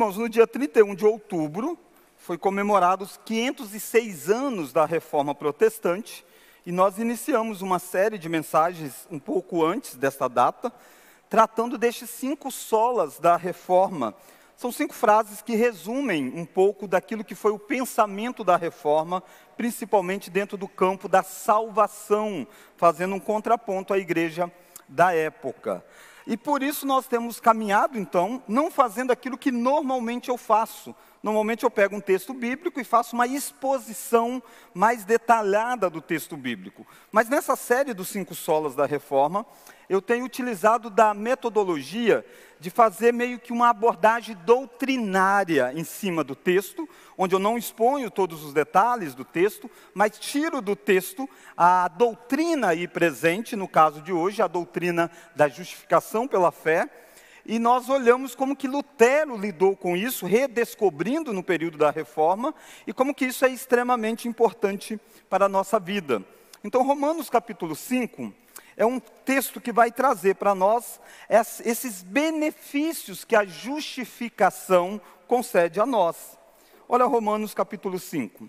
Irmãos, no dia 31 de outubro, foi comemorado os 506 anos da Reforma Protestante, e nós iniciamos uma série de mensagens um pouco antes desta data, tratando destes cinco solas da Reforma. São cinco frases que resumem um pouco daquilo que foi o pensamento da Reforma, principalmente dentro do campo da salvação, fazendo um contraponto à igreja da época. E por isso nós temos caminhado, então, não fazendo aquilo que normalmente eu faço. Normalmente eu pego um texto bíblico e faço uma exposição mais detalhada do texto bíblico. Mas nessa série dos cinco solas da reforma, eu tenho utilizado da metodologia de fazer meio que uma abordagem doutrinária em cima do texto, onde eu não exponho todos os detalhes do texto, mas tiro do texto a doutrina aí presente, no caso de hoje, a doutrina da justificação pela fé, e nós olhamos como que Lutero lidou com isso, redescobrindo no período da reforma, e como que isso é extremamente importante para a nossa vida. Então, Romanos capítulo 5 é um texto que vai trazer para nós esses benefícios que a justificação concede a nós. Olha Romanos capítulo 5.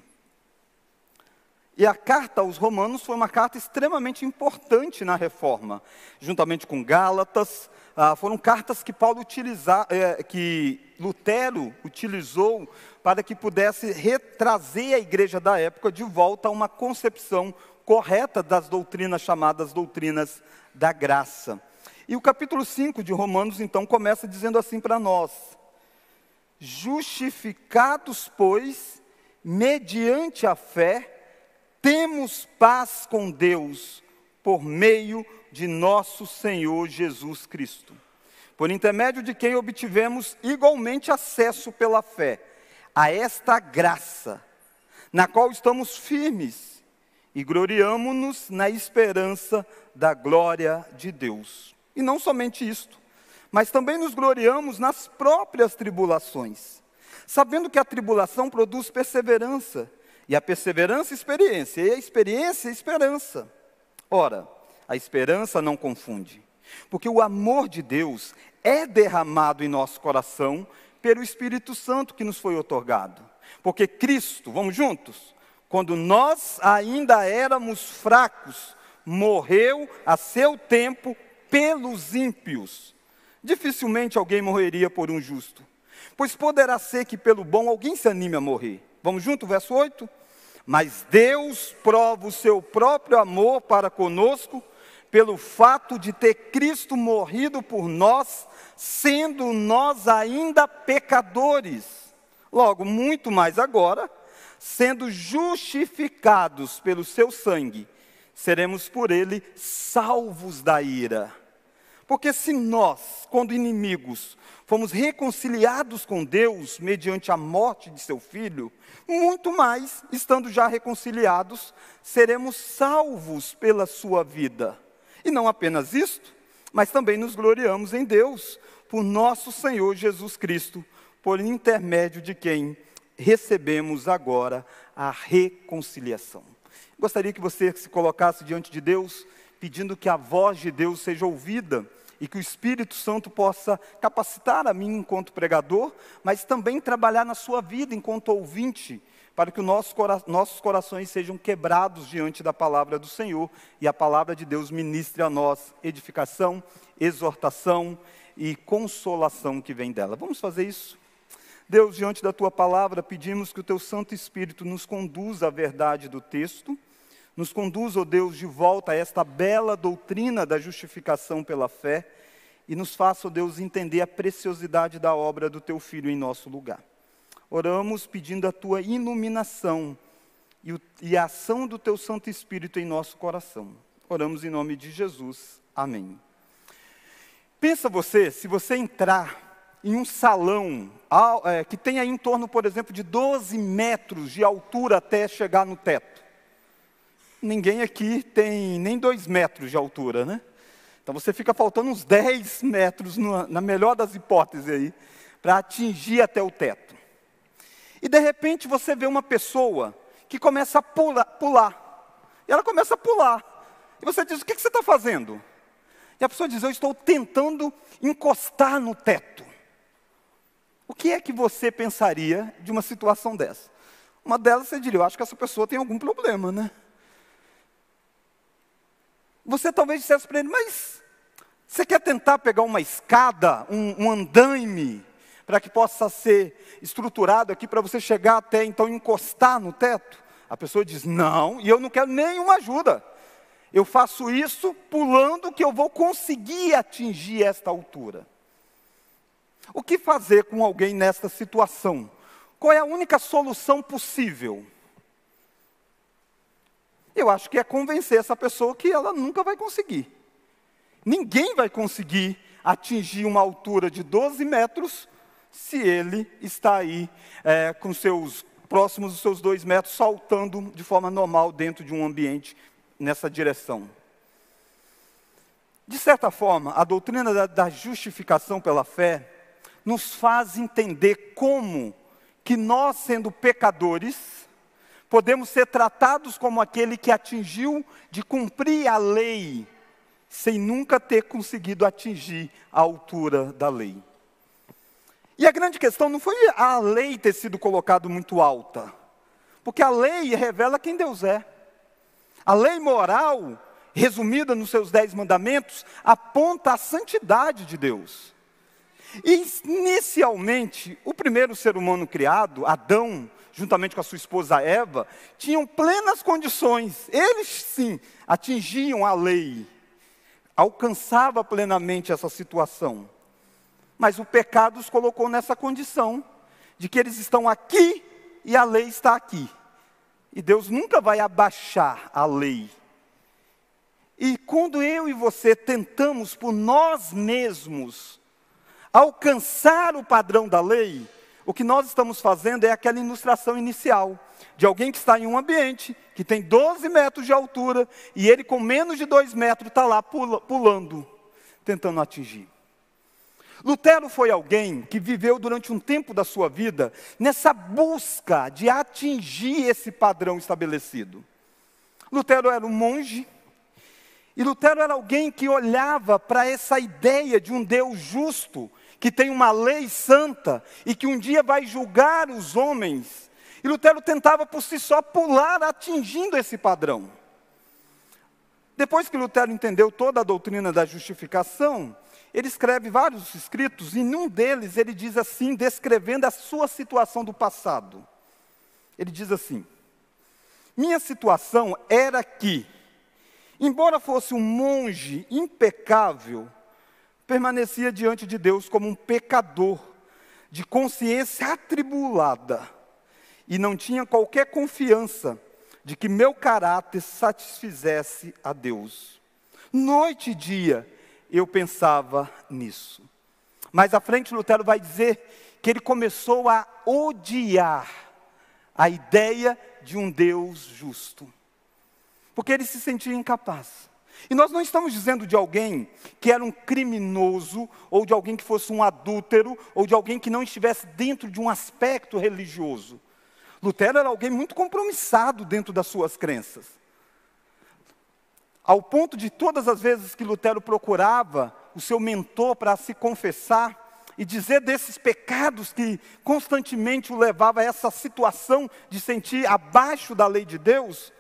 E a carta aos Romanos foi uma carta extremamente importante na reforma, juntamente com Gálatas, ah, foram cartas que Paulo utiliza, é, que Lutero utilizou para que pudesse retrazer a igreja da época de volta a uma concepção correta das doutrinas chamadas doutrinas da graça. E o capítulo 5 de Romanos, então, começa dizendo assim para nós: Justificados, pois, mediante a fé, temos paz com Deus por meio de nosso Senhor Jesus Cristo, por intermédio de quem obtivemos igualmente acesso pela fé a esta graça, na qual estamos firmes e gloriamo-nos na esperança da glória de Deus. E não somente isto, mas também nos gloriamos nas próprias tribulações, sabendo que a tribulação produz perseverança, e a perseverança, experiência, e a experiência, esperança. Ora, a esperança não confunde, porque o amor de Deus é derramado em nosso coração pelo Espírito Santo que nos foi otorgado. Porque Cristo, vamos juntos? Quando nós ainda éramos fracos, morreu a seu tempo pelos ímpios. Dificilmente alguém morreria por um justo, pois poderá ser que pelo bom alguém se anime a morrer. Vamos junto, verso 8? Mas Deus prova o seu próprio amor para conosco pelo fato de ter Cristo morrido por nós, sendo nós ainda pecadores. Logo, muito mais agora, sendo justificados pelo seu sangue, seremos por ele salvos da ira. Porque se nós, quando inimigos, fomos reconciliados com Deus mediante a morte de seu filho, muito mais, estando já reconciliados, seremos salvos pela sua vida. E não apenas isto, mas também nos gloriamos em Deus, por nosso Senhor Jesus Cristo, por intermédio de quem recebemos agora a reconciliação. Gostaria que você se colocasse diante de Deus, pedindo que a voz de Deus seja ouvida e que o Espírito Santo possa capacitar a mim enquanto pregador, mas também trabalhar na sua vida enquanto ouvinte, para que os nosso cora nossos corações sejam quebrados diante da palavra do Senhor e a palavra de Deus ministre a nós edificação, exortação e consolação que vem dela. Vamos fazer isso? Deus, diante da tua palavra, pedimos que o teu Santo Espírito nos conduza à verdade do texto, nos conduza, ó oh Deus, de volta a esta bela doutrina da justificação pela fé e nos faça, ó oh Deus, entender a preciosidade da obra do teu filho em nosso lugar. Oramos pedindo a tua iluminação e, o, e a ação do teu Santo Espírito em nosso coração. Oramos em nome de Jesus. Amém. Pensa você, se você entrar em um salão é, que tenha em torno, por exemplo, de 12 metros de altura até chegar no teto. Ninguém aqui tem nem 2 metros de altura, né? Então você fica faltando uns 10 metros, na melhor das hipóteses aí, para atingir até o teto. E de repente você vê uma pessoa que começa a pular, pular. E ela começa a pular. E você diz: O que, que você está fazendo? E a pessoa diz: Eu estou tentando encostar no teto. O que é que você pensaria de uma situação dessa? Uma delas você diria, eu acho que essa pessoa tem algum problema, né? Você talvez dissesse para ele, mas você quer tentar pegar uma escada, um, um andaime, para que possa ser estruturado aqui para você chegar até então encostar no teto? A pessoa diz: Não, e eu não quero nenhuma ajuda. Eu faço isso pulando que eu vou conseguir atingir esta altura. O que fazer com alguém nesta situação? Qual é a única solução possível? Eu acho que é convencer essa pessoa que ela nunca vai conseguir. Ninguém vai conseguir atingir uma altura de 12 metros se ele está aí é, com seus próximos dos seus dois metros, saltando de forma normal dentro de um ambiente nessa direção. De certa forma, a doutrina da, da justificação pela fé nos faz entender como que nós, sendo pecadores, podemos ser tratados como aquele que atingiu de cumprir a lei, sem nunca ter conseguido atingir a altura da lei. E a grande questão não foi a lei ter sido colocada muito alta, porque a lei revela quem Deus é. A lei moral, resumida nos seus dez mandamentos, aponta a santidade de Deus. E, inicialmente, o primeiro ser humano criado, Adão, juntamente com a sua esposa Eva, tinham plenas condições. Eles, sim, atingiam a lei, alcançava plenamente essa situação. Mas o pecado os colocou nessa condição de que eles estão aqui e a lei está aqui. E Deus nunca vai abaixar a lei. E quando eu e você tentamos por nós mesmos alcançar o padrão da lei, o que nós estamos fazendo é aquela ilustração inicial de alguém que está em um ambiente que tem 12 metros de altura e ele com menos de 2 metros está lá pulando, tentando atingir. Lutero foi alguém que viveu durante um tempo da sua vida nessa busca de atingir esse padrão estabelecido. Lutero era um monge, e Lutero era alguém que olhava para essa ideia de um Deus justo, que tem uma lei santa e que um dia vai julgar os homens. E Lutero tentava por si só pular atingindo esse padrão. Depois que Lutero entendeu toda a doutrina da justificação, ele escreve vários escritos, e em um deles ele diz assim, descrevendo a sua situação do passado. Ele diz assim: Minha situação era que, embora fosse um monge impecável, permanecia diante de Deus como um pecador, de consciência atribulada, e não tinha qualquer confiança de que meu caráter satisfizesse a Deus. Noite e dia, eu pensava nisso. Mais à frente, Lutero vai dizer que ele começou a odiar a ideia de um Deus justo, porque ele se sentia incapaz. E nós não estamos dizendo de alguém que era um criminoso, ou de alguém que fosse um adúltero, ou de alguém que não estivesse dentro de um aspecto religioso. Lutero era alguém muito compromissado dentro das suas crenças. Ao ponto de todas as vezes que Lutero procurava o seu mentor para se confessar e dizer desses pecados que constantemente o levava a essa situação de sentir abaixo da lei de Deus,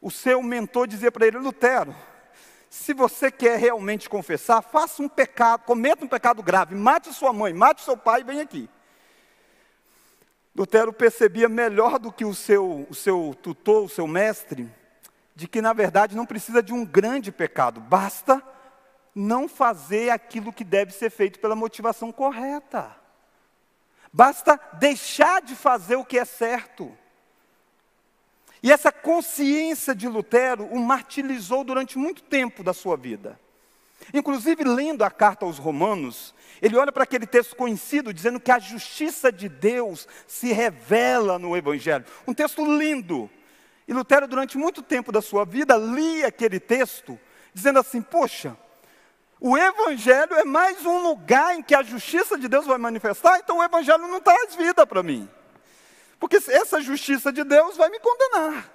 o seu mentor dizia para ele: Lutero, se você quer realmente confessar, faça um pecado, cometa um pecado grave, mate sua mãe, mate seu pai e vem aqui. Lutero percebia melhor do que o seu, o seu tutor, o seu mestre, de que na verdade não precisa de um grande pecado, basta não fazer aquilo que deve ser feito pela motivação correta. Basta deixar de fazer o que é certo. E essa consciência de Lutero o martirizou durante muito tempo da sua vida. Inclusive, lendo a carta aos Romanos, ele olha para aquele texto conhecido dizendo que a justiça de Deus se revela no Evangelho. Um texto lindo, e Lutero, durante muito tempo da sua vida, lia aquele texto, dizendo assim: Poxa, o Evangelho é mais um lugar em que a justiça de Deus vai manifestar, então o Evangelho não traz vida para mim. Porque essa justiça de Deus vai me condenar.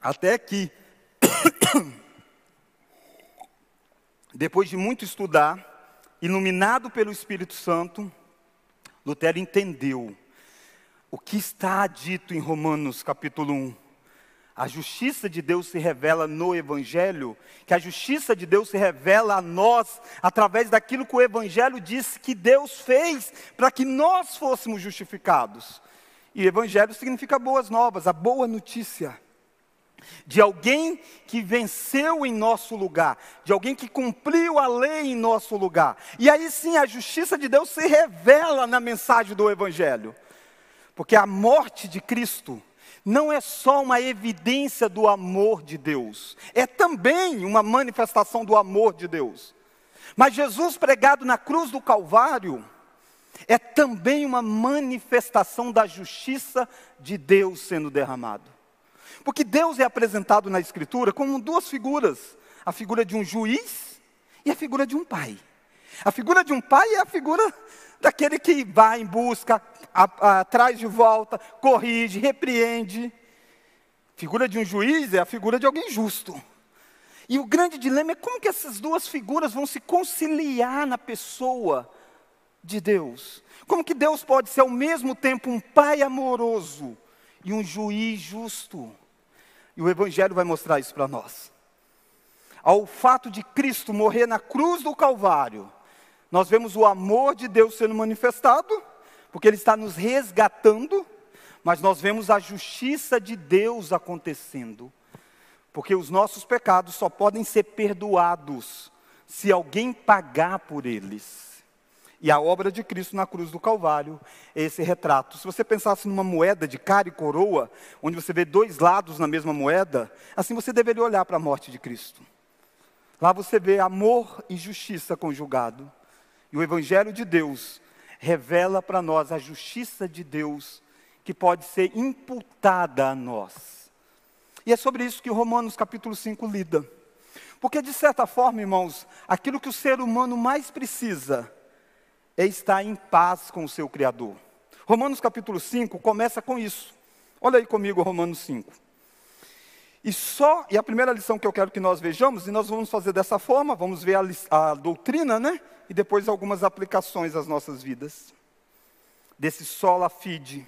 Até que, Depois de muito estudar, iluminado pelo Espírito Santo, Lutero entendeu o que está dito em Romanos capítulo 1. A justiça de Deus se revela no Evangelho, que a justiça de Deus se revela a nós através daquilo que o Evangelho disse que Deus fez para que nós fôssemos justificados. E Evangelho significa boas novas, a boa notícia de alguém que venceu em nosso lugar, de alguém que cumpriu a lei em nosso lugar. E aí sim a justiça de Deus se revela na mensagem do Evangelho, porque a morte de Cristo não é só uma evidência do amor de Deus, é também uma manifestação do amor de Deus. Mas Jesus pregado na cruz do Calvário é também uma manifestação da justiça de Deus sendo derramado. Porque Deus é apresentado na Escritura como duas figuras: a figura de um juiz e a figura de um pai. A figura de um pai é a figura daquele que vai em busca, a, a, traz de volta, corrige, repreende. Figura de um juiz é a figura de alguém justo. E o grande dilema é como que essas duas figuras vão se conciliar na pessoa de Deus. Como que Deus pode ser ao mesmo tempo um pai amoroso e um juiz justo? E o Evangelho vai mostrar isso para nós. Ao fato de Cristo morrer na cruz do Calvário, nós vemos o amor de Deus sendo manifestado, porque Ele está nos resgatando, mas nós vemos a justiça de Deus acontecendo, porque os nossos pecados só podem ser perdoados se alguém pagar por eles. E a obra de Cristo na cruz do Calvário é esse retrato. Se você pensasse numa moeda de cara e coroa, onde você vê dois lados na mesma moeda, assim você deveria olhar para a morte de Cristo. Lá você vê amor e justiça conjugado. E o Evangelho de Deus revela para nós a justiça de Deus que pode ser imputada a nós. E é sobre isso que Romanos capítulo 5 lida. Porque, de certa forma, irmãos, aquilo que o ser humano mais precisa é estar em paz com o seu Criador. Romanos capítulo 5 começa com isso. Olha aí comigo Romanos 5. E só, e a primeira lição que eu quero que nós vejamos, e nós vamos fazer dessa forma, vamos ver a, a doutrina, né? E depois algumas aplicações às nossas vidas. Desse sola fide.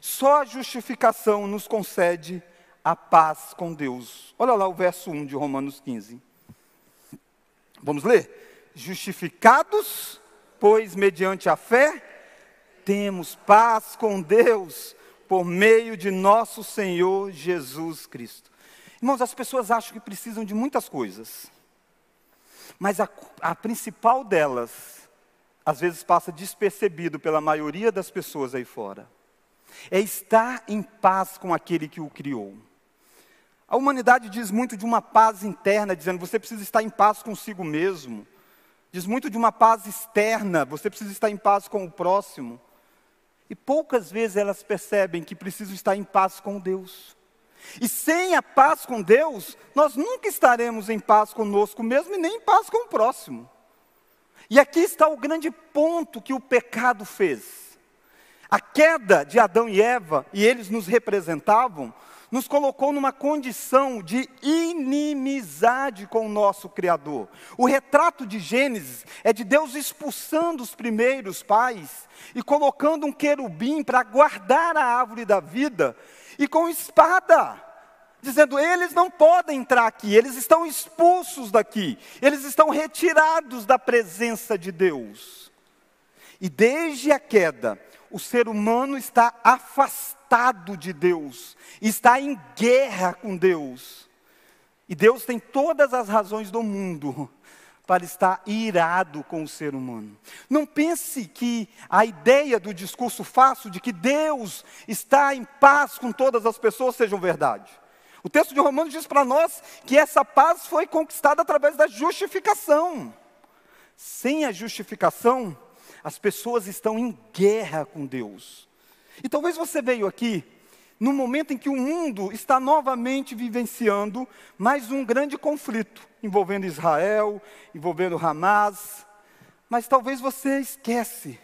Só a justificação nos concede a paz com Deus. Olha lá o verso 1 de Romanos 15. Vamos ler? Justificados, pois mediante a fé, temos paz com Deus por meio de nosso Senhor Jesus Cristo. Irmãos, as pessoas acham que precisam de muitas coisas, mas a, a principal delas, às vezes passa despercebido pela maioria das pessoas aí fora, é estar em paz com aquele que o criou. A humanidade diz muito de uma paz interna, dizendo você precisa estar em paz consigo mesmo. Diz muito de uma paz externa, você precisa estar em paz com o próximo. E poucas vezes elas percebem que precisam estar em paz com Deus. E sem a paz com Deus, nós nunca estaremos em paz conosco mesmo e nem em paz com o próximo. E aqui está o grande ponto que o pecado fez. A queda de Adão e Eva, e eles nos representavam, nos colocou numa condição de inimizade com o nosso Criador. O retrato de Gênesis é de Deus expulsando os primeiros pais e colocando um querubim para guardar a árvore da vida e com espada. Dizendo, eles não podem entrar aqui, eles estão expulsos daqui, eles estão retirados da presença de Deus. E desde a queda, o ser humano está afastado afastado de Deus, está em guerra com Deus. E Deus tem todas as razões do mundo para estar irado com o ser humano. Não pense que a ideia do discurso fácil de que Deus está em paz com todas as pessoas seja verdade. O texto de Romanos diz para nós que essa paz foi conquistada através da justificação. Sem a justificação, as pessoas estão em guerra com Deus. E talvez você veio aqui no momento em que o mundo está novamente vivenciando mais um grande conflito envolvendo Israel, envolvendo Hamas. Mas talvez você esquece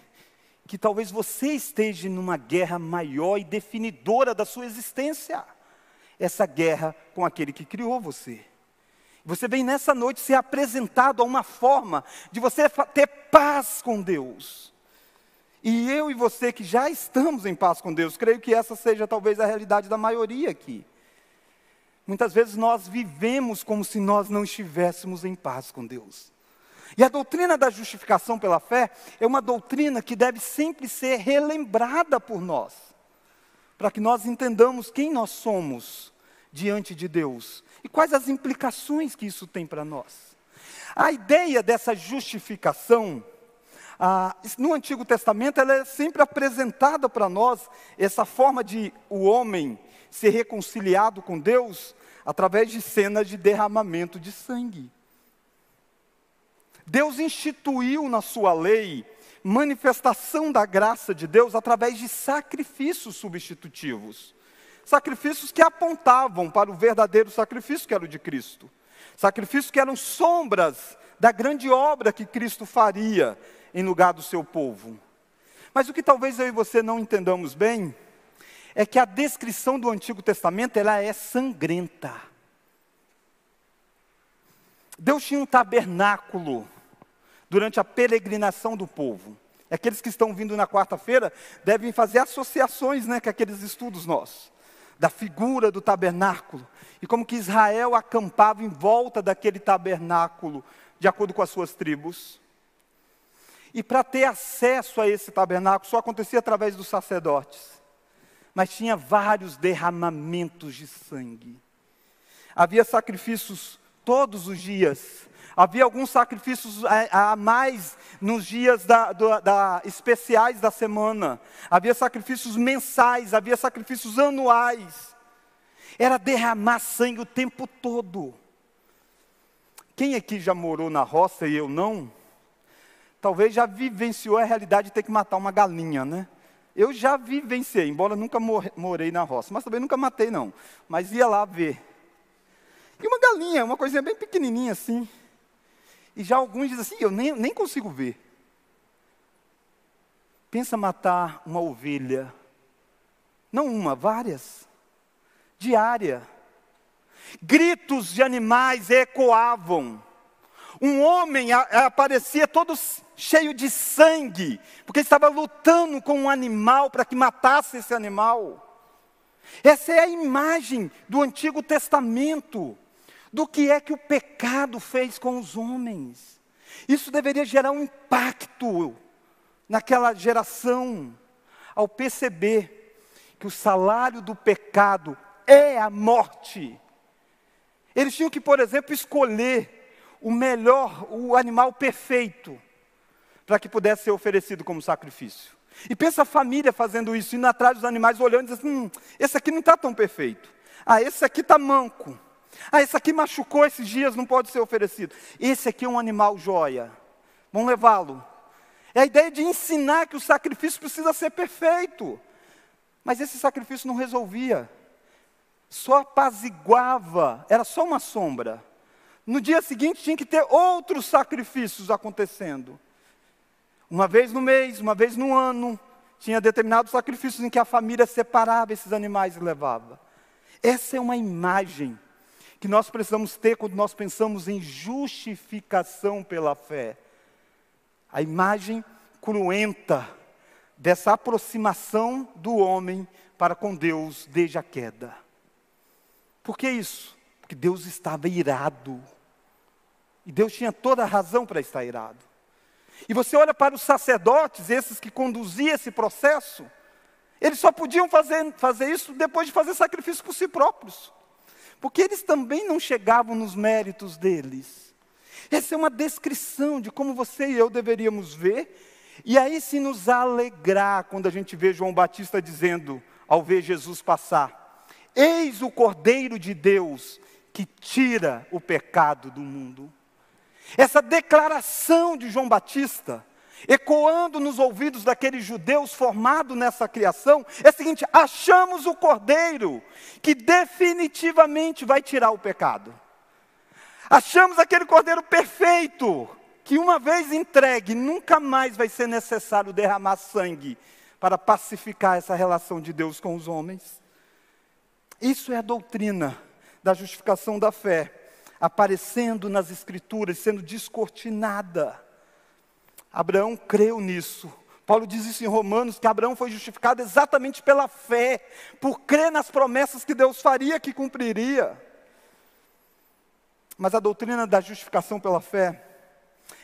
que talvez você esteja numa guerra maior e definidora da sua existência. Essa guerra com aquele que criou você. Você vem nessa noite ser apresentado a uma forma de você ter paz com Deus. E eu e você que já estamos em paz com Deus, creio que essa seja talvez a realidade da maioria aqui. Muitas vezes nós vivemos como se nós não estivéssemos em paz com Deus. E a doutrina da justificação pela fé é uma doutrina que deve sempre ser relembrada por nós, para que nós entendamos quem nós somos diante de Deus e quais as implicações que isso tem para nós. A ideia dessa justificação, ah, no Antigo Testamento, ela é sempre apresentada para nós, essa forma de o homem ser reconciliado com Deus através de cenas de derramamento de sangue. Deus instituiu na sua lei manifestação da graça de Deus através de sacrifícios substitutivos. Sacrifícios que apontavam para o verdadeiro sacrifício que era o de Cristo. Sacrifícios que eram sombras da grande obra que Cristo faria em lugar do seu povo. Mas o que talvez eu e você não entendamos bem é que a descrição do Antigo Testamento ela é sangrenta. Deus tinha um tabernáculo durante a peregrinação do povo. Aqueles que estão vindo na quarta-feira devem fazer associações né, com aqueles estudos nossos da figura do tabernáculo e como que Israel acampava em volta daquele tabernáculo, de acordo com as suas tribos. E para ter acesso a esse tabernáculo só acontecia através dos sacerdotes. Mas tinha vários derramamentos de sangue. Havia sacrifícios todos os dias Havia alguns sacrifícios a, a mais nos dias da, da, da, especiais da semana. Havia sacrifícios mensais, havia sacrifícios anuais. Era derramar sangue o tempo todo. Quem aqui já morou na roça e eu não? Talvez já vivenciou a realidade de ter que matar uma galinha, né? Eu já vivenciei, embora nunca morei na roça, mas também nunca matei não. Mas ia lá ver. E uma galinha, uma coisinha bem pequenininha assim. E já alguns dizem assim: eu nem, nem consigo ver. Pensa matar uma ovelha. Não uma, várias. Diária. Gritos de animais ecoavam. Um homem aparecia todo cheio de sangue, porque estava lutando com um animal para que matasse esse animal. Essa é a imagem do Antigo Testamento do que é que o pecado fez com os homens. Isso deveria gerar um impacto naquela geração, ao perceber que o salário do pecado é a morte. Eles tinham que, por exemplo, escolher o melhor, o animal perfeito, para que pudesse ser oferecido como sacrifício. E pensa a família fazendo isso, indo atrás dos animais, olhando e dizendo: hum, esse aqui não está tão perfeito. Ah, esse aqui está manco. Ah, esse aqui machucou esses dias, não pode ser oferecido. Esse aqui é um animal joia. Vamos levá-lo. É a ideia de ensinar que o sacrifício precisa ser perfeito. Mas esse sacrifício não resolvia. Só apaziguava, era só uma sombra. No dia seguinte tinha que ter outros sacrifícios acontecendo. Uma vez no mês, uma vez no ano, tinha determinados sacrifícios em que a família separava esses animais e levava. Essa é uma imagem que nós precisamos ter quando nós pensamos em justificação pela fé. A imagem cruenta dessa aproximação do homem para com Deus desde a queda. Por que isso? Porque Deus estava irado. E Deus tinha toda a razão para estar irado. E você olha para os sacerdotes, esses que conduziam esse processo, eles só podiam fazer, fazer isso depois de fazer sacrifício por si próprios porque eles também não chegavam nos méritos deles. Essa é uma descrição de como você e eu deveríamos ver, e aí se nos alegrar quando a gente vê João Batista dizendo, ao ver Jesus passar: Eis o Cordeiro de Deus que tira o pecado do mundo. Essa declaração de João Batista ecoando nos ouvidos daqueles judeus formados nessa criação, é o seguinte: achamos o cordeiro que definitivamente vai tirar o pecado. Achamos aquele cordeiro perfeito, que uma vez entregue, nunca mais vai ser necessário derramar sangue para pacificar essa relação de Deus com os homens. Isso é a doutrina da justificação da fé. Aparecendo nas Escrituras, sendo descortinada. Abraão creu nisso. Paulo diz isso em Romanos, que Abraão foi justificado exatamente pela fé, por crer nas promessas que Deus faria, que cumpriria. Mas a doutrina da justificação pela fé,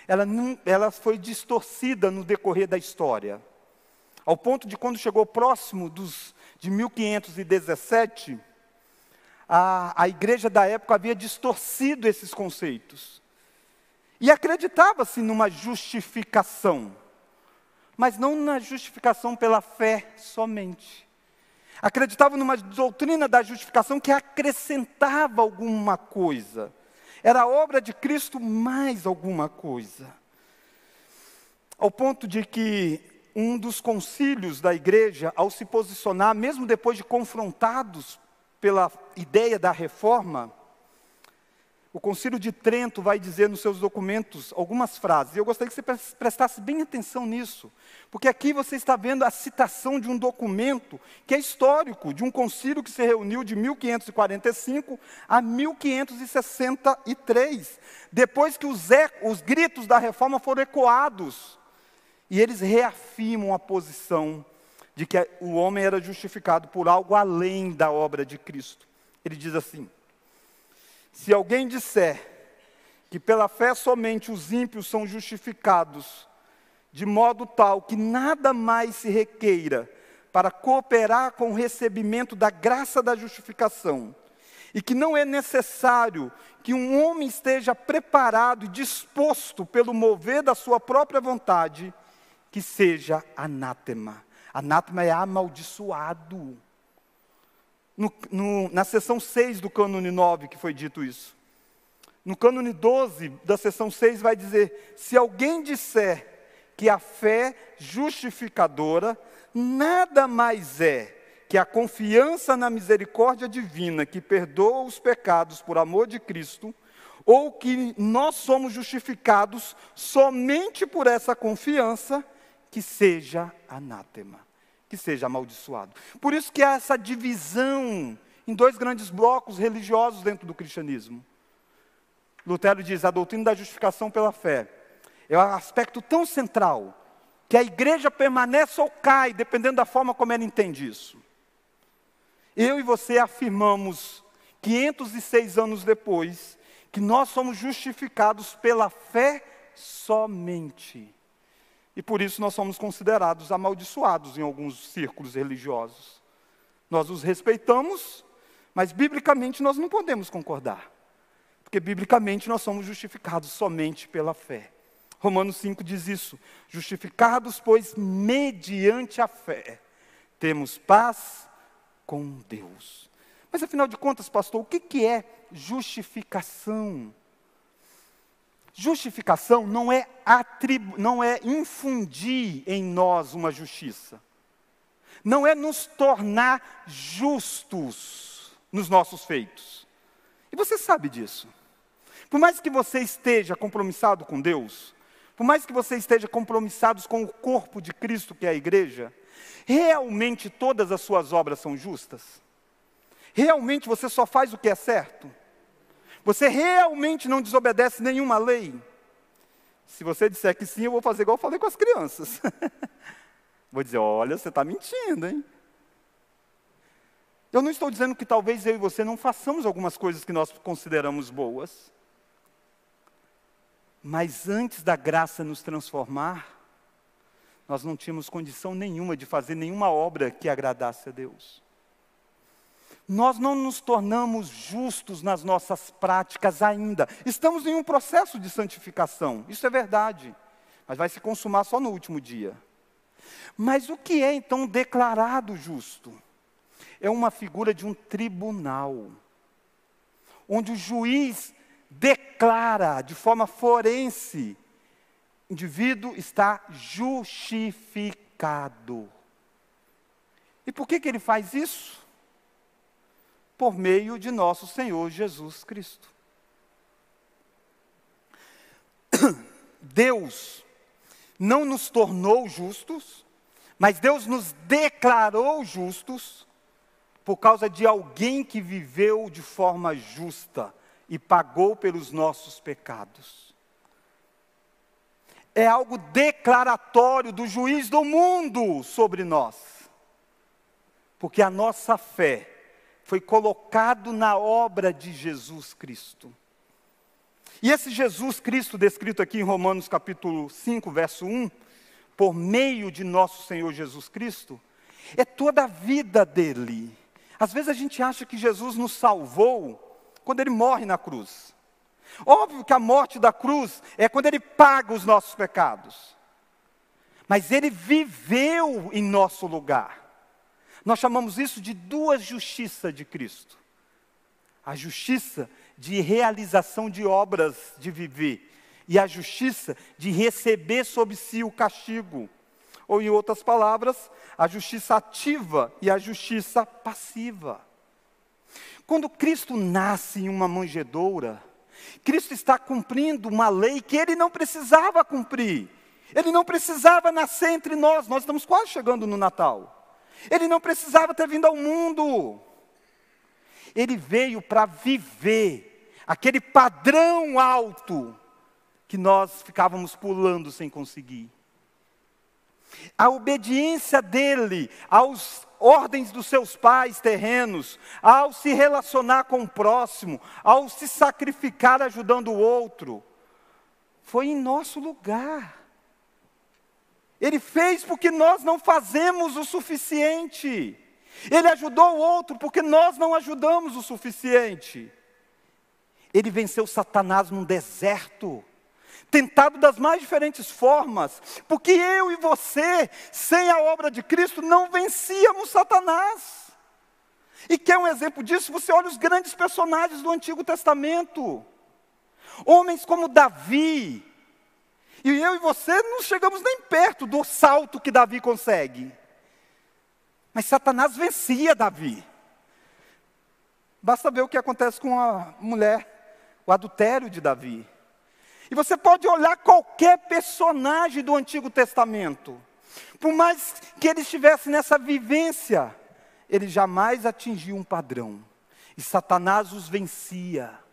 ela, não, ela foi distorcida no decorrer da história. Ao ponto de quando chegou próximo dos, de 1517, a, a igreja da época havia distorcido esses conceitos. E acreditava-se numa justificação, mas não na justificação pela fé somente. Acreditava numa doutrina da justificação que acrescentava alguma coisa. Era a obra de Cristo mais alguma coisa. Ao ponto de que um dos concílios da igreja, ao se posicionar, mesmo depois de confrontados pela ideia da reforma, o Concílio de Trento vai dizer nos seus documentos algumas frases, e eu gostaria que você prestasse bem atenção nisso, porque aqui você está vendo a citação de um documento que é histórico, de um concílio que se reuniu de 1545 a 1563, depois que os, os gritos da reforma foram ecoados, e eles reafirmam a posição de que o homem era justificado por algo além da obra de Cristo. Ele diz assim: se alguém disser que pela fé somente os ímpios são justificados, de modo tal que nada mais se requeira para cooperar com o recebimento da graça da justificação, e que não é necessário que um homem esteja preparado e disposto pelo mover da sua própria vontade, que seja anátema. Anátema é amaldiçoado no, no, na seção 6 do cânone 9 que foi dito isso. No cânone 12 da seção 6 vai dizer: se alguém disser que a fé justificadora nada mais é que a confiança na misericórdia divina que perdoa os pecados por amor de Cristo, ou que nós somos justificados somente por essa confiança, que seja anátema que seja amaldiçoado. Por isso que há essa divisão em dois grandes blocos religiosos dentro do cristianismo. Lutero diz: a doutrina da justificação pela fé é um aspecto tão central que a igreja permanece ou cai, dependendo da forma como ela entende isso. Eu e você afirmamos, 506 anos depois, que nós somos justificados pela fé somente. E por isso nós somos considerados amaldiçoados em alguns círculos religiosos. Nós os respeitamos, mas biblicamente nós não podemos concordar. Porque biblicamente nós somos justificados somente pela fé. Romanos 5 diz isso: justificados, pois, mediante a fé, temos paz com Deus. Mas afinal de contas, pastor, o que, que é justificação? Justificação não é, atribu não é infundir em nós uma justiça. Não é nos tornar justos nos nossos feitos. E você sabe disso. Por mais que você esteja compromissado com Deus, por mais que você esteja compromissado com o corpo de Cristo, que é a igreja, realmente todas as suas obras são justas? Realmente você só faz o que é certo? Você realmente não desobedece nenhuma lei? Se você disser que sim, eu vou fazer igual eu falei com as crianças. vou dizer: olha, você está mentindo, hein? Eu não estou dizendo que talvez eu e você não façamos algumas coisas que nós consideramos boas. Mas antes da graça nos transformar, nós não tínhamos condição nenhuma de fazer nenhuma obra que agradasse a Deus. Nós não nos tornamos justos nas nossas práticas ainda. Estamos em um processo de santificação, isso é verdade, mas vai se consumar só no último dia. Mas o que é então declarado justo? É uma figura de um tribunal, onde o juiz declara de forma forense: o indivíduo está justificado. E por que, que ele faz isso? Por meio de nosso Senhor Jesus Cristo. Deus não nos tornou justos, mas Deus nos declarou justos por causa de alguém que viveu de forma justa. e pagou pelos nossos pecados. É algo declaratório do juiz do mundo sobre nós. Porque a nossa fé foi colocado na obra de Jesus Cristo. E esse Jesus Cristo descrito aqui em Romanos capítulo 5, verso 1, por meio de nosso Senhor Jesus Cristo, é toda a vida dele. Às vezes a gente acha que Jesus nos salvou quando ele morre na cruz. Óbvio que a morte da cruz é quando ele paga os nossos pecados. Mas ele viveu em nosso lugar. Nós chamamos isso de duas justiças de Cristo. A justiça de realização de obras de viver e a justiça de receber sobre si o castigo. Ou, em outras palavras, a justiça ativa e a justiça passiva. Quando Cristo nasce em uma manjedoura, Cristo está cumprindo uma lei que ele não precisava cumprir. Ele não precisava nascer entre nós, nós estamos quase chegando no Natal. Ele não precisava ter vindo ao mundo. Ele veio para viver aquele padrão alto que nós ficávamos pulando sem conseguir. A obediência dele aos ordens dos seus pais terrenos, ao se relacionar com o próximo, ao se sacrificar ajudando o outro, foi em nosso lugar. Ele fez porque nós não fazemos o suficiente. Ele ajudou o outro porque nós não ajudamos o suficiente. Ele venceu Satanás num deserto tentado das mais diferentes formas, porque eu e você, sem a obra de Cristo, não vencíamos Satanás. E quer um exemplo disso? Você olha os grandes personagens do Antigo Testamento, homens como Davi, e eu e você não chegamos nem perto do salto que Davi consegue. Mas Satanás vencia Davi. Basta ver o que acontece com a mulher, o adultério de Davi. E você pode olhar qualquer personagem do Antigo Testamento. Por mais que ele estivesse nessa vivência, ele jamais atingiu um padrão. E Satanás os vencia.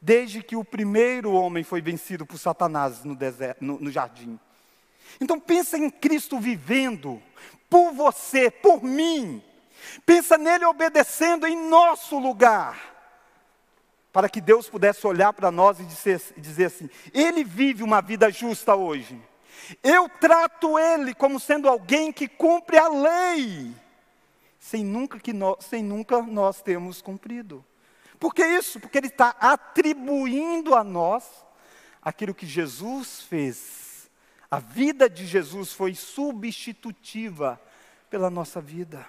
Desde que o primeiro homem foi vencido por Satanás no, deserto, no, no jardim. Então pensa em Cristo vivendo por você, por mim. Pensa nele obedecendo em nosso lugar para que Deus pudesse olhar para nós e dizer, dizer assim: Ele vive uma vida justa hoje. Eu trato Ele como sendo alguém que cumpre a lei, sem nunca, que sem nunca nós termos cumprido. Por que isso? Porque Ele está atribuindo a nós aquilo que Jesus fez. A vida de Jesus foi substitutiva pela nossa vida.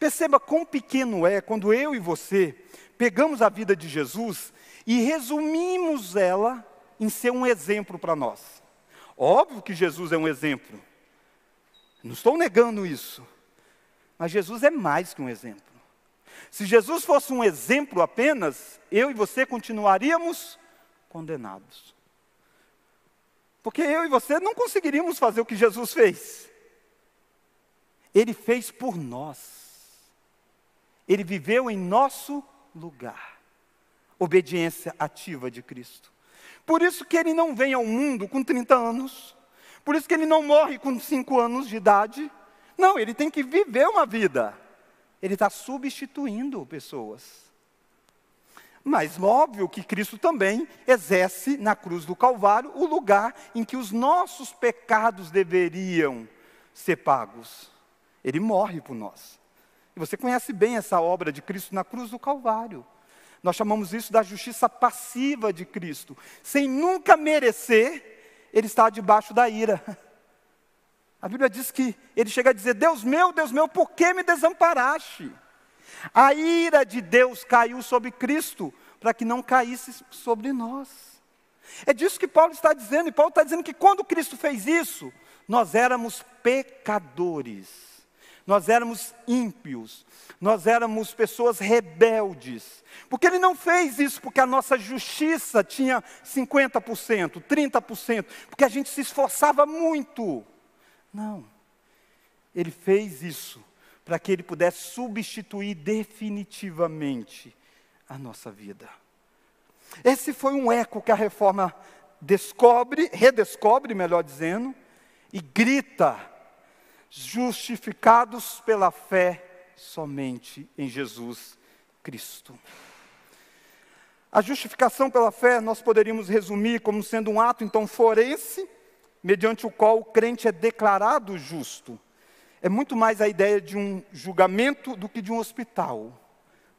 Perceba quão pequeno é quando eu e você pegamos a vida de Jesus e resumimos ela em ser um exemplo para nós. Óbvio que Jesus é um exemplo. Não estou negando isso. Mas Jesus é mais que um exemplo. Se Jesus fosse um exemplo apenas, eu e você continuaríamos condenados. Porque eu e você não conseguiríamos fazer o que Jesus fez. Ele fez por nós. Ele viveu em nosso lugar. Obediência ativa de Cristo. Por isso que ele não vem ao mundo com 30 anos. Por isso que ele não morre com 5 anos de idade. Não, ele tem que viver uma vida. Ele está substituindo pessoas. Mas óbvio que Cristo também exerce na cruz do Calvário o lugar em que os nossos pecados deveriam ser pagos. Ele morre por nós. E você conhece bem essa obra de Cristo na cruz do Calvário. Nós chamamos isso da justiça passiva de Cristo. Sem nunca merecer, ele está debaixo da ira. A Bíblia diz que ele chega a dizer: Deus meu, Deus meu, por que me desamparaste? A ira de Deus caiu sobre Cristo para que não caísse sobre nós. É disso que Paulo está dizendo, e Paulo está dizendo que quando Cristo fez isso, nós éramos pecadores nós éramos ímpios, nós éramos pessoas rebeldes. Porque ele não fez isso porque a nossa justiça tinha 50%, 30%, porque a gente se esforçava muito. Não. Ele fez isso para que ele pudesse substituir definitivamente a nossa vida. Esse foi um eco que a reforma descobre, redescobre, melhor dizendo, e grita: justificados pela fé somente em Jesus Cristo. A justificação pela fé nós poderíamos resumir como sendo um ato então forense, mediante o qual o crente é declarado justo. É muito mais a ideia de um julgamento do que de um hospital.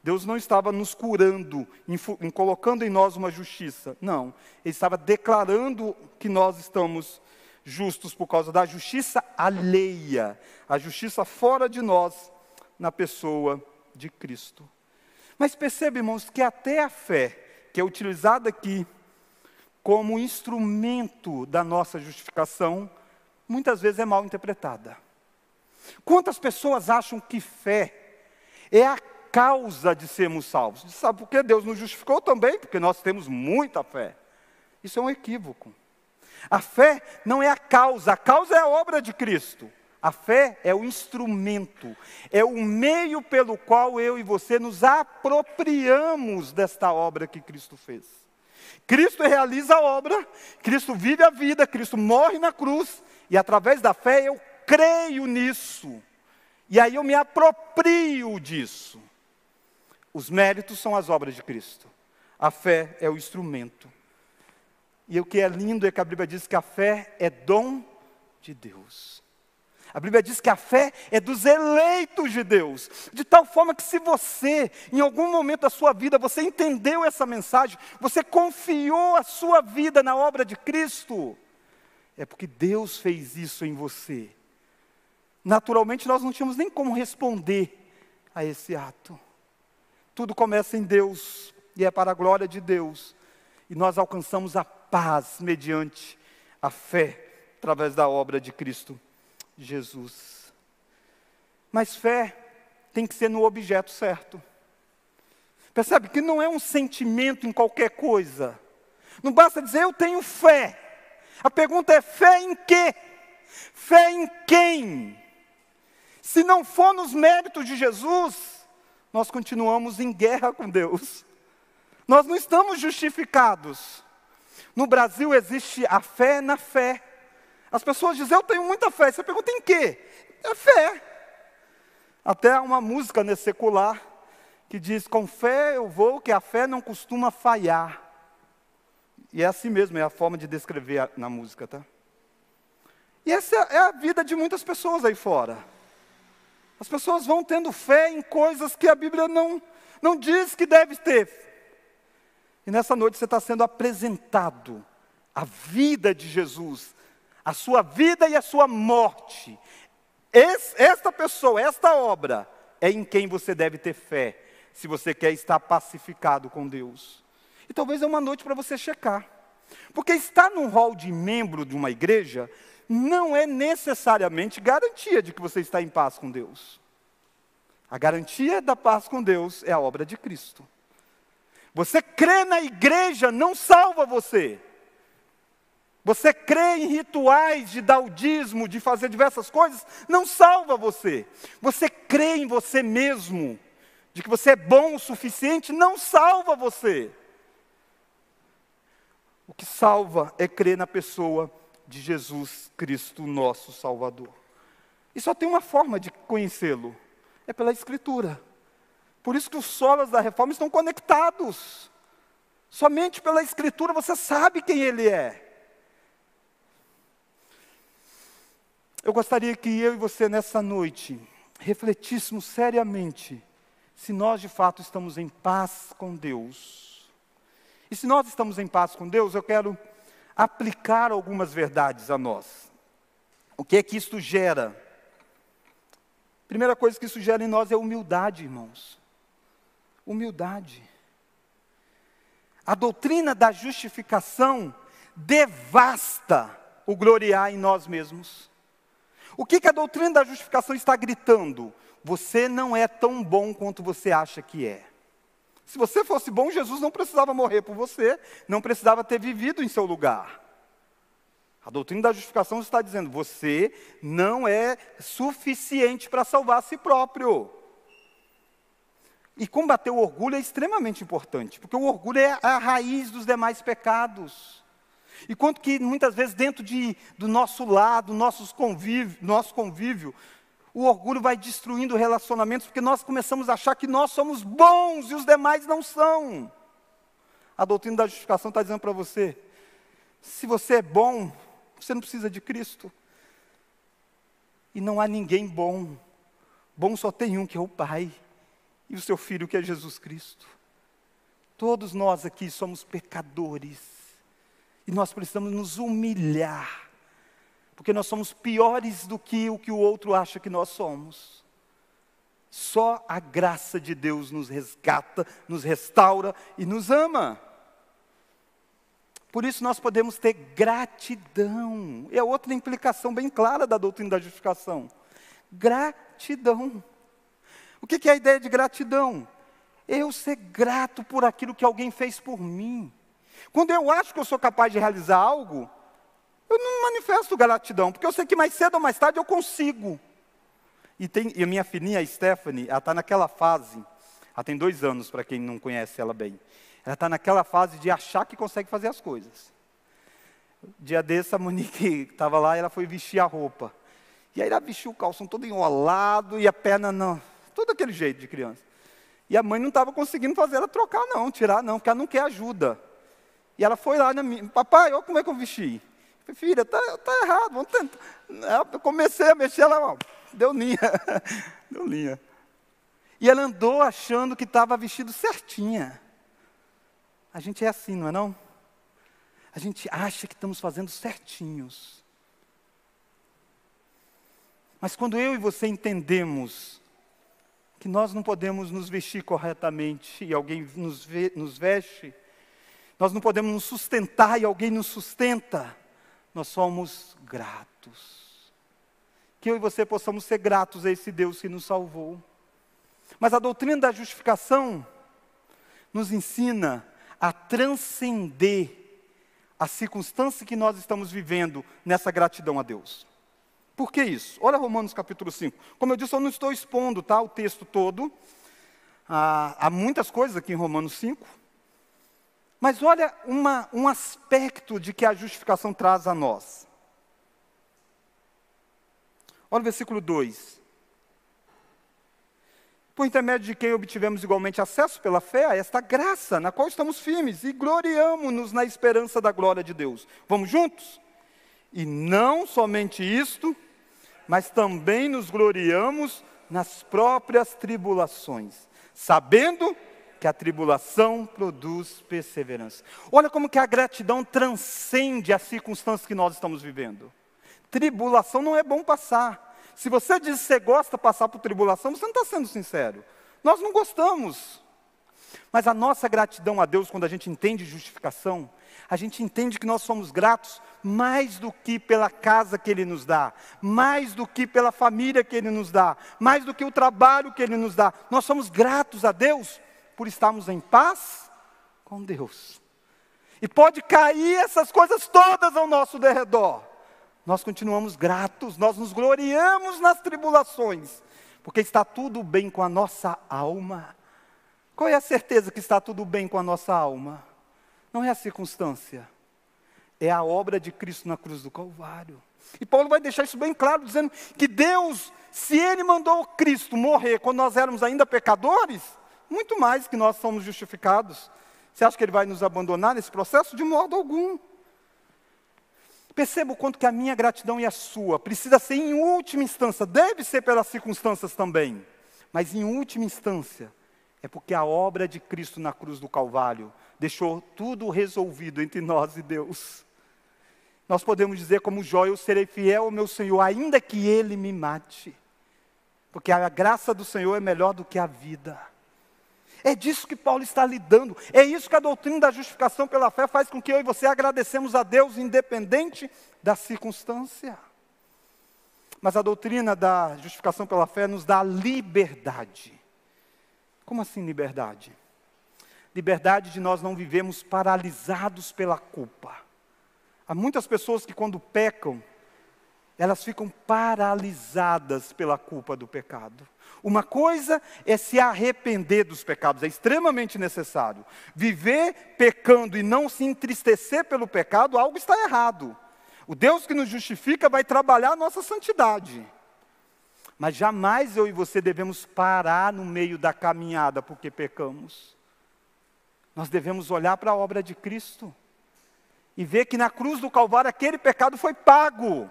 Deus não estava nos curando, em, em, colocando em nós uma justiça. Não. Ele estava declarando que nós estamos justos por causa da justiça alheia, a justiça fora de nós, na pessoa de Cristo. Mas percebe, irmãos, que até a fé, que é utilizada aqui como instrumento da nossa justificação, muitas vezes é mal interpretada. Quantas pessoas acham que fé é a causa de sermos salvos? Sabe por que Deus nos justificou também? Porque nós temos muita fé. Isso é um equívoco. A fé não é a causa, a causa é a obra de Cristo. A fé é o instrumento, é o meio pelo qual eu e você nos apropriamos desta obra que Cristo fez. Cristo realiza a obra, Cristo vive a vida, Cristo morre na cruz, e através da fé eu creio nisso, e aí eu me aproprio disso. Os méritos são as obras de Cristo, a fé é o instrumento. E o que é lindo é que a Bíblia diz que a fé é dom de Deus. A Bíblia diz que a fé é dos eleitos de Deus, de tal forma que se você, em algum momento da sua vida, você entendeu essa mensagem, você confiou a sua vida na obra de Cristo, é porque Deus fez isso em você. Naturalmente, nós não tínhamos nem como responder a esse ato. Tudo começa em Deus e é para a glória de Deus, e nós alcançamos a paz mediante a fé, através da obra de Cristo Jesus. Mas fé tem que ser no objeto certo. Percebe que não é um sentimento em qualquer coisa. Não basta dizer eu tenho fé. A pergunta é fé em quê? Fé em quem? Se não for nos méritos de Jesus, nós continuamos em guerra com Deus. Nós não estamos justificados. No Brasil existe a fé na fé. As pessoas dizem, eu tenho muita fé. Você pergunta em quê? É fé. Até há uma música nesse secular que diz: Com fé eu vou, que a fé não costuma falhar. E é assim mesmo, é a forma de descrever a, na música, tá? E essa é a vida de muitas pessoas aí fora. As pessoas vão tendo fé em coisas que a Bíblia não, não diz que deve ter. E nessa noite você está sendo apresentado a vida de Jesus, a sua vida e a sua morte. esta pessoa, esta obra, é em quem você deve ter fé, se você quer estar pacificado com Deus. E talvez é uma noite para você checar. Porque estar num hall de membro de uma igreja não é necessariamente garantia de que você está em paz com Deus. A garantia da paz com Deus é a obra de Cristo. Você crê na igreja não salva você. Você crê em rituais de daudismo, de fazer diversas coisas, não salva você. Você crê em você mesmo, de que você é bom o suficiente, não salva você. O que salva é crer na pessoa de Jesus Cristo, nosso Salvador. E só tem uma forma de conhecê-lo: é pela Escritura. Por isso que os solos da reforma estão conectados. Somente pela Escritura você sabe quem Ele é. Eu gostaria que eu e você nessa noite refletíssemos seriamente se nós de fato estamos em paz com Deus. E se nós estamos em paz com Deus, eu quero aplicar algumas verdades a nós. O que é que isto gera? Primeira coisa que isso gera em nós é humildade, irmãos humildade. A doutrina da justificação devasta o gloriar em nós mesmos. O que, que a doutrina da justificação está gritando? Você não é tão bom quanto você acha que é. Se você fosse bom, Jesus não precisava morrer por você, não precisava ter vivido em seu lugar. A doutrina da justificação está dizendo: você não é suficiente para salvar a si próprio. E combater o orgulho é extremamente importante, porque o orgulho é a raiz dos demais pecados. E quanto que muitas vezes dentro de, do nosso lado, nossos convívio, nosso convívio, o orgulho vai destruindo relacionamentos, porque nós começamos a achar que nós somos bons e os demais não são. A doutrina da justificação está dizendo para você: se você é bom, você não precisa de Cristo. E não há ninguém bom. Bom só tem um, que é o Pai, e o seu Filho, que é Jesus Cristo. Todos nós aqui somos pecadores, e nós precisamos nos humilhar porque nós somos piores do que o que o outro acha que nós somos. Só a graça de Deus nos resgata, nos restaura e nos ama. Por isso nós podemos ter gratidão. É outra implicação bem clara da doutrina da justificação. Gratidão. O que é a ideia de gratidão? Eu ser grato por aquilo que alguém fez por mim. Quando eu acho que eu sou capaz de realizar algo, eu não manifesto gratidão, porque eu sei que mais cedo ou mais tarde eu consigo. E, tem, e a minha filhinha, a Stephanie, ela está naquela fase, ela tem dois anos, para quem não conhece ela bem. Ela está naquela fase de achar que consegue fazer as coisas. Dia desse, a Monique estava lá e ela foi vestir a roupa. E aí ela vestiu o calção todo enrolado e a perna não. Todo aquele jeito de criança. E a mãe não estava conseguindo fazer ela trocar, não, tirar, não, porque ela não quer ajuda. E ela foi lá na minha, papai, olha como é que eu vesti. Falei, filha, está tá errado, vamos tentar. Eu comecei a mexer, ela ó, deu linha. deu linha. E ela andou achando que estava vestido certinha. A gente é assim, não é não? A gente acha que estamos fazendo certinhos. Mas quando eu e você entendemos que nós não podemos nos vestir corretamente e alguém nos, ve nos veste, nós não podemos nos sustentar e alguém nos sustenta, nós somos gratos. Que eu e você possamos ser gratos a esse Deus que nos salvou. Mas a doutrina da justificação nos ensina a transcender a circunstância que nós estamos vivendo nessa gratidão a Deus. Por que isso? Olha Romanos capítulo 5. Como eu disse, eu não estou expondo tá, o texto todo. Ah, há muitas coisas aqui em Romanos 5. Mas olha uma, um aspecto de que a justificação traz a nós. Olha o versículo 2. Por intermédio de quem obtivemos igualmente acesso pela fé a esta graça na qual estamos firmes e gloriamo-nos na esperança da glória de Deus. Vamos juntos? E não somente isto, mas também nos gloriamos nas próprias tribulações, sabendo que que a tribulação produz perseverança. Olha como que a gratidão transcende as circunstâncias que nós estamos vivendo. Tribulação não é bom passar. Se você diz que você gosta de passar por tribulação, você não está sendo sincero. Nós não gostamos. Mas a nossa gratidão a Deus, quando a gente entende justificação, a gente entende que nós somos gratos mais do que pela casa que Ele nos dá, mais do que pela família que Ele nos dá, mais do que o trabalho que Ele nos dá. Nós somos gratos a Deus por estarmos em paz com Deus. E pode cair essas coisas todas ao nosso derredor. Nós continuamos gratos, nós nos gloriamos nas tribulações, porque está tudo bem com a nossa alma. Qual é a certeza que está tudo bem com a nossa alma? Não é a circunstância, é a obra de Cristo na cruz do Calvário. E Paulo vai deixar isso bem claro, dizendo que Deus, se Ele mandou Cristo morrer quando nós éramos ainda pecadores, muito mais que nós somos justificados. Você acha que ele vai nos abandonar nesse processo? De modo algum. Perceba o quanto que a minha gratidão e a sua precisa ser em última instância, deve ser pelas circunstâncias também, mas em última instância, é porque a obra de Cristo na cruz do Calvário deixou tudo resolvido entre nós e Deus. Nós podemos dizer, como Jó, eu serei fiel ao meu Senhor, ainda que ele me mate, porque a graça do Senhor é melhor do que a vida. É disso que Paulo está lidando. É isso que a doutrina da justificação pela fé faz com que eu e você agradecemos a Deus, independente da circunstância. Mas a doutrina da justificação pela fé nos dá liberdade. Como assim liberdade? Liberdade de nós não vivemos paralisados pela culpa. Há muitas pessoas que, quando pecam, elas ficam paralisadas pela culpa do pecado. Uma coisa é se arrepender dos pecados, é extremamente necessário. Viver pecando e não se entristecer pelo pecado, algo está errado. O Deus que nos justifica vai trabalhar a nossa santidade. Mas jamais eu e você devemos parar no meio da caminhada porque pecamos. Nós devemos olhar para a obra de Cristo e ver que na cruz do Calvário aquele pecado foi pago.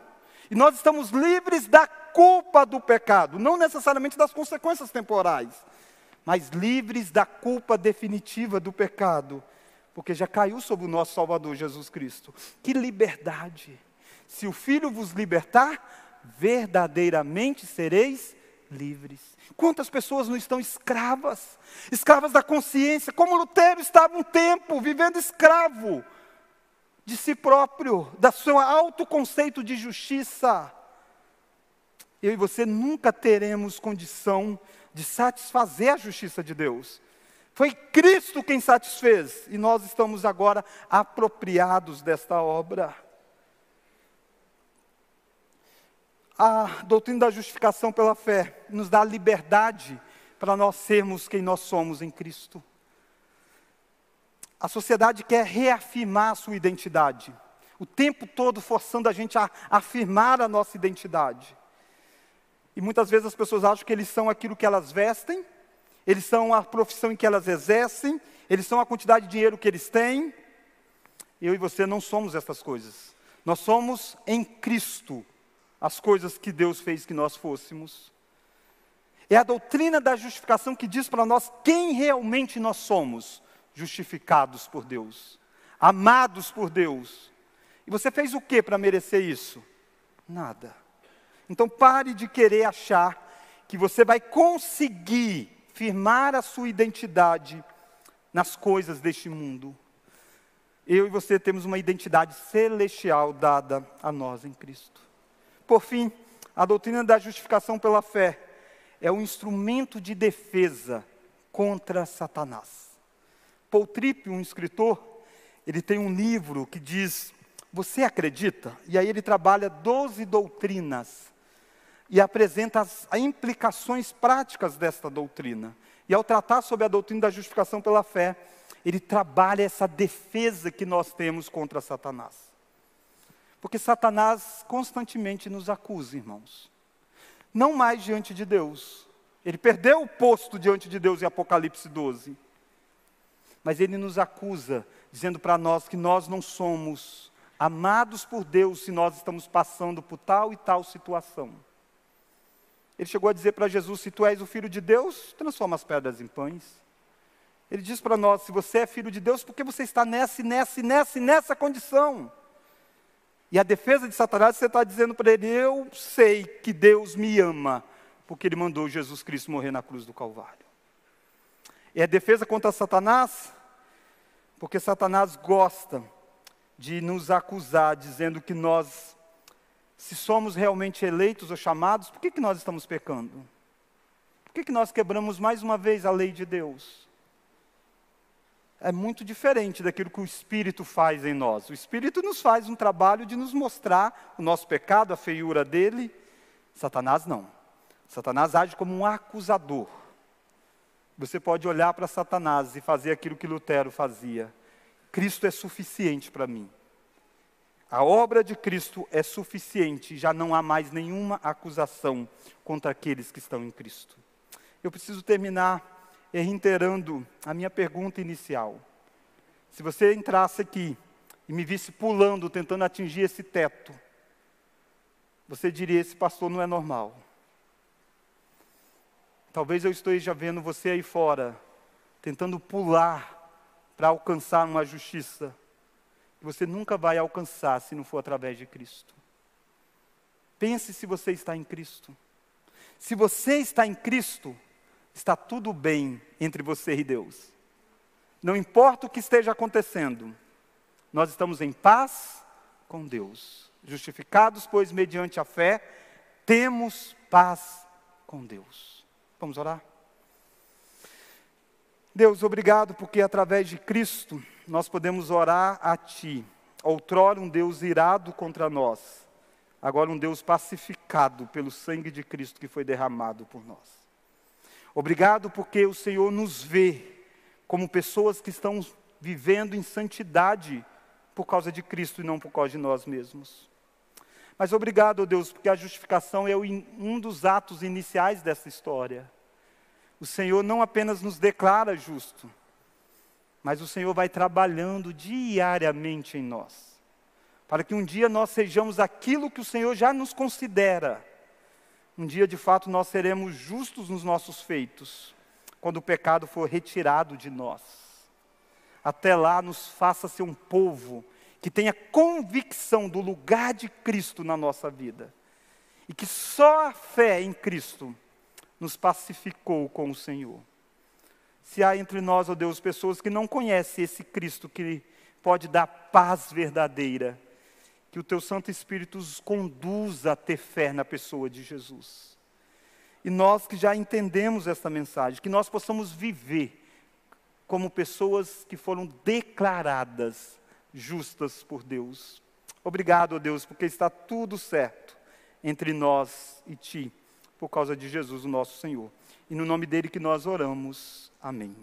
E nós estamos livres da culpa do pecado, não necessariamente das consequências temporais, mas livres da culpa definitiva do pecado, porque já caiu sobre o nosso Salvador Jesus Cristo. Que liberdade! Se o Filho vos libertar, verdadeiramente sereis livres. Quantas pessoas não estão escravas, escravas da consciência, como Lutero estava um tempo vivendo escravo de si próprio, da seu autoconceito de justiça. Eu e você nunca teremos condição de satisfazer a justiça de Deus. Foi Cristo quem satisfez, e nós estamos agora apropriados desta obra. A doutrina da justificação pela fé nos dá liberdade para nós sermos quem nós somos em Cristo. A sociedade quer reafirmar a sua identidade, o tempo todo forçando a gente a afirmar a nossa identidade. E muitas vezes as pessoas acham que eles são aquilo que elas vestem, eles são a profissão em que elas exercem, eles são a quantidade de dinheiro que eles têm. Eu e você não somos essas coisas. Nós somos em Cristo as coisas que Deus fez que nós fôssemos. É a doutrina da justificação que diz para nós quem realmente nós somos justificados por Deus, amados por Deus. E você fez o que para merecer isso? Nada. Então pare de querer achar que você vai conseguir firmar a sua identidade nas coisas deste mundo. Eu e você temos uma identidade celestial dada a nós em Cristo. Por fim, a doutrina da justificação pela fé é um instrumento de defesa contra Satanás. Paul Tripp, um escritor, ele tem um livro que diz: Você acredita? E aí ele trabalha 12 doutrinas e apresenta as implicações práticas desta doutrina. E ao tratar sobre a doutrina da justificação pela fé, ele trabalha essa defesa que nós temos contra Satanás. Porque Satanás constantemente nos acusa, irmãos. Não mais diante de Deus. Ele perdeu o posto diante de Deus em Apocalipse 12 mas ele nos acusa, dizendo para nós que nós não somos amados por Deus se nós estamos passando por tal e tal situação. Ele chegou a dizer para Jesus: Se tu és o filho de Deus, transforma as pedras em pães. Ele diz para nós: Se você é filho de Deus, por que você está nessa, nessa, nessa nessa condição? E a defesa de Satanás, você está dizendo para ele: Eu sei que Deus me ama, porque ele mandou Jesus Cristo morrer na cruz do Calvário. É defesa contra Satanás, porque Satanás gosta de nos acusar, dizendo que nós, se somos realmente eleitos ou chamados, por que, que nós estamos pecando? Por que, que nós quebramos mais uma vez a lei de Deus? É muito diferente daquilo que o Espírito faz em nós. O Espírito nos faz um trabalho de nos mostrar o nosso pecado, a feiura dele. Satanás não. Satanás age como um acusador. Você pode olhar para Satanás e fazer aquilo que Lutero fazia. Cristo é suficiente para mim. A obra de Cristo é suficiente, já não há mais nenhuma acusação contra aqueles que estão em Cristo. Eu preciso terminar reiterando a minha pergunta inicial. Se você entrasse aqui e me visse pulando, tentando atingir esse teto, você diria: esse pastor não é normal. Talvez eu esteja vendo você aí fora, tentando pular para alcançar uma justiça que você nunca vai alcançar se não for através de Cristo. Pense se você está em Cristo. Se você está em Cristo, está tudo bem entre você e Deus. Não importa o que esteja acontecendo, nós estamos em paz com Deus. Justificados, pois, mediante a fé, temos paz com Deus. Vamos orar? Deus, obrigado porque através de Cristo nós podemos orar a Ti. Outrora um Deus irado contra nós, agora um Deus pacificado pelo sangue de Cristo que foi derramado por nós. Obrigado porque o Senhor nos vê como pessoas que estão vivendo em santidade por causa de Cristo e não por causa de nós mesmos. Mas obrigado, Deus, porque a justificação é um dos atos iniciais dessa história. O Senhor não apenas nos declara justo, mas o Senhor vai trabalhando diariamente em nós, para que um dia nós sejamos aquilo que o Senhor já nos considera. Um dia, de fato, nós seremos justos nos nossos feitos, quando o pecado for retirado de nós. Até lá, nos faça ser um povo que tenha convicção do lugar de Cristo na nossa vida. E que só a fé em Cristo nos pacificou com o Senhor. Se há entre nós, ó oh Deus, pessoas que não conhecem esse Cristo que pode dar paz verdadeira, que o teu Santo Espírito os conduza a ter fé na pessoa de Jesus. E nós que já entendemos essa mensagem, que nós possamos viver como pessoas que foram declaradas justas por Deus. Obrigado, Deus, porque está tudo certo entre nós e ti, por causa de Jesus, o nosso Senhor. E no nome dele que nós oramos. Amém.